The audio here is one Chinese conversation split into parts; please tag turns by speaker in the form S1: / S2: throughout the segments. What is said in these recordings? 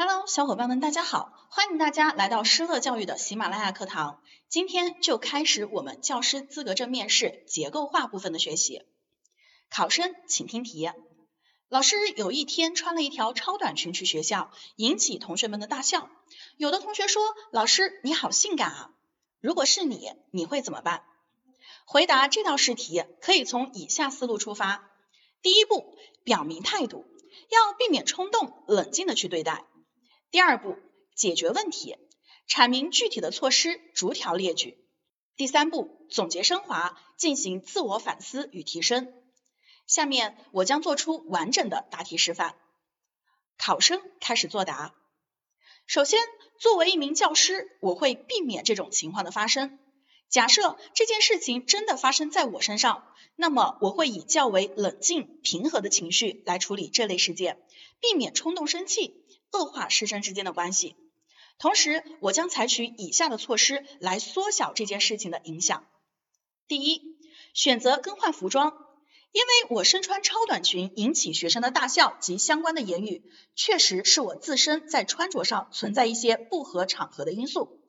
S1: Hello，小伙伴们，大家好，欢迎大家来到施乐教育的喜马拉雅课堂。今天就开始我们教师资格证面试结构化部分的学习。考生请听题：老师有一天穿了一条超短裙去学校，引起同学们的大笑。有的同学说：“老师你好性感啊！”如果是你，你会怎么办？回答这道试题可以从以下思路出发：第一步，表明态度，要避免冲动，冷静的去对待。第二步，解决问题，阐明具体的措施，逐条列举。第三步，总结升华，进行自我反思与提升。下面我将做出完整的答题示范。考生开始作答。首先，作为一名教师，我会避免这种情况的发生。假设这件事情真的发生在我身上，那么我会以较为冷静、平和的情绪来处理这类事件，避免冲动生气。恶化师生之间的关系，同时我将采取以下的措施来缩小这件事情的影响。第一，选择更换服装，因为我身穿超短裙引起学生的大笑及相关的言语，确实是我自身在穿着上存在一些不合场合的因素，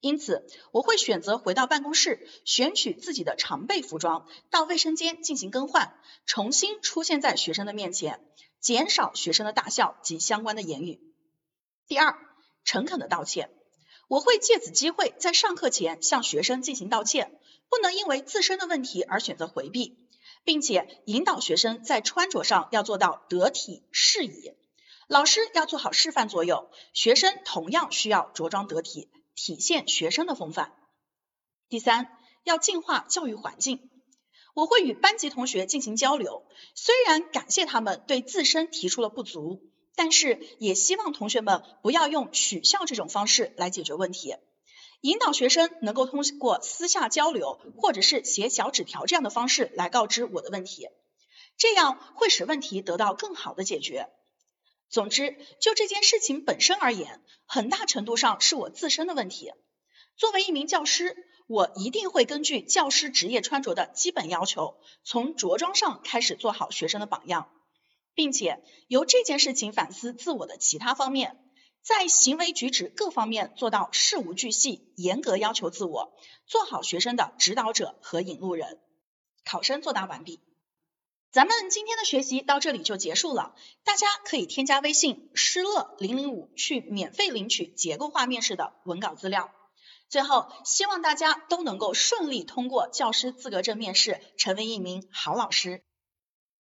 S1: 因此我会选择回到办公室，选取自己的常备服装，到卫生间进行更换，重新出现在学生的面前。减少学生的大笑及相关的言语。第二，诚恳的道歉，我会借此机会在上课前向学生进行道歉，不能因为自身的问题而选择回避，并且引导学生在穿着上要做到得体适宜。老师要做好示范作用，学生同样需要着装得体，体现学生的风范。第三，要净化教育环境。我会与班级同学进行交流，虽然感谢他们对自身提出了不足，但是也希望同学们不要用取笑这种方式来解决问题，引导学生能够通过私下交流或者是写小纸条这样的方式来告知我的问题，这样会使问题得到更好的解决。总之，就这件事情本身而言，很大程度上是我自身的问题。作为一名教师，我一定会根据教师职业穿着的基本要求，从着装上开始做好学生的榜样，并且由这件事情反思自我的其他方面，在行为举止各方面做到事无巨细，严格要求自我，做好学生的指导者和引路人。考生作答完毕。咱们今天的学习到这里就结束了，大家可以添加微信施乐零零五去免费领取结构化面试的文稿资料。最后，希望大家都能够顺利通过教师资格证面试，成为一名好老师。